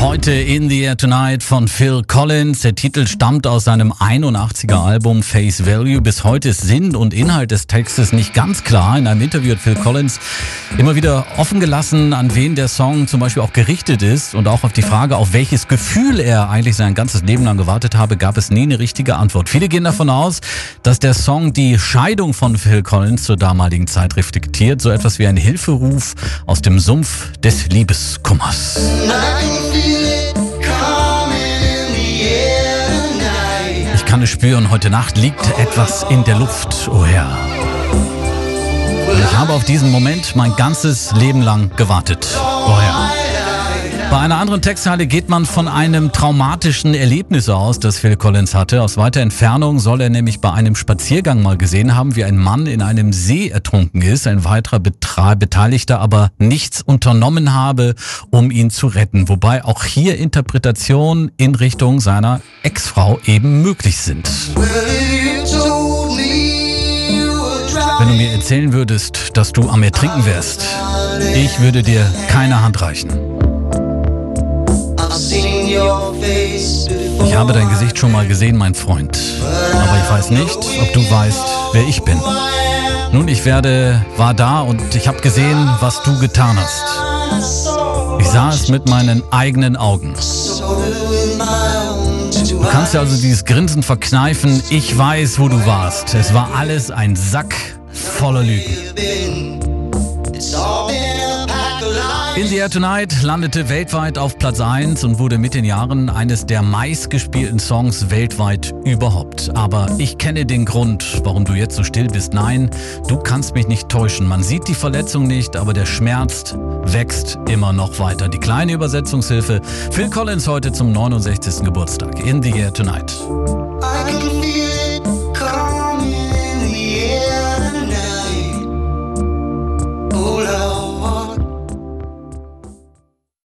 Heute in the Air Tonight von Phil Collins. Der Titel stammt aus seinem 81er Album Face Value. Bis heute ist Sinn und Inhalt des Textes nicht ganz klar. In einem Interview hat Phil Collins immer wieder offen gelassen, an wen der Song zum Beispiel auch gerichtet ist und auch auf die Frage, auf welches Gefühl er eigentlich sein ganzes Leben lang gewartet habe, gab es nie eine richtige Antwort. Viele gehen davon aus, dass der Song die Scheidung von Phil Collins zur damaligen Zeit reflektiert. So etwas wie ein Hilferuf aus dem Sumpf des Liebeskummers. Ich kann es spüren, heute Nacht liegt etwas in der Luft, oh Herr. Ich habe auf diesen Moment mein ganzes Leben lang gewartet, oh Herr. Bei einer anderen Textzeile geht man von einem traumatischen Erlebnis aus, das Phil Collins hatte. Aus weiter Entfernung soll er nämlich bei einem Spaziergang mal gesehen haben, wie ein Mann in einem See ertrunken ist. Ein weiterer Beteiligter aber nichts unternommen habe, um ihn zu retten. Wobei auch hier Interpretationen in Richtung seiner Ex-Frau eben möglich sind. Wenn du mir erzählen würdest, dass du am Ertrinken wärst, ich würde dir keine Hand reichen. Ich habe dein Gesicht schon mal gesehen, mein Freund. Aber ich weiß nicht, ob du weißt, wer ich bin. Nun, ich werde, war da und ich habe gesehen, was du getan hast. Ich sah es mit meinen eigenen Augen. Du kannst ja also dieses Grinsen verkneifen. Ich weiß, wo du warst. Es war alles ein Sack voller Lügen. In the Air Tonight landete weltweit auf Platz 1 und wurde mit den Jahren eines der meistgespielten Songs weltweit überhaupt. Aber ich kenne den Grund, warum du jetzt so still bist. Nein, du kannst mich nicht täuschen. Man sieht die Verletzung nicht, aber der Schmerz wächst immer noch weiter. Die kleine Übersetzungshilfe. Phil Collins heute zum 69. Geburtstag. In the Air Tonight.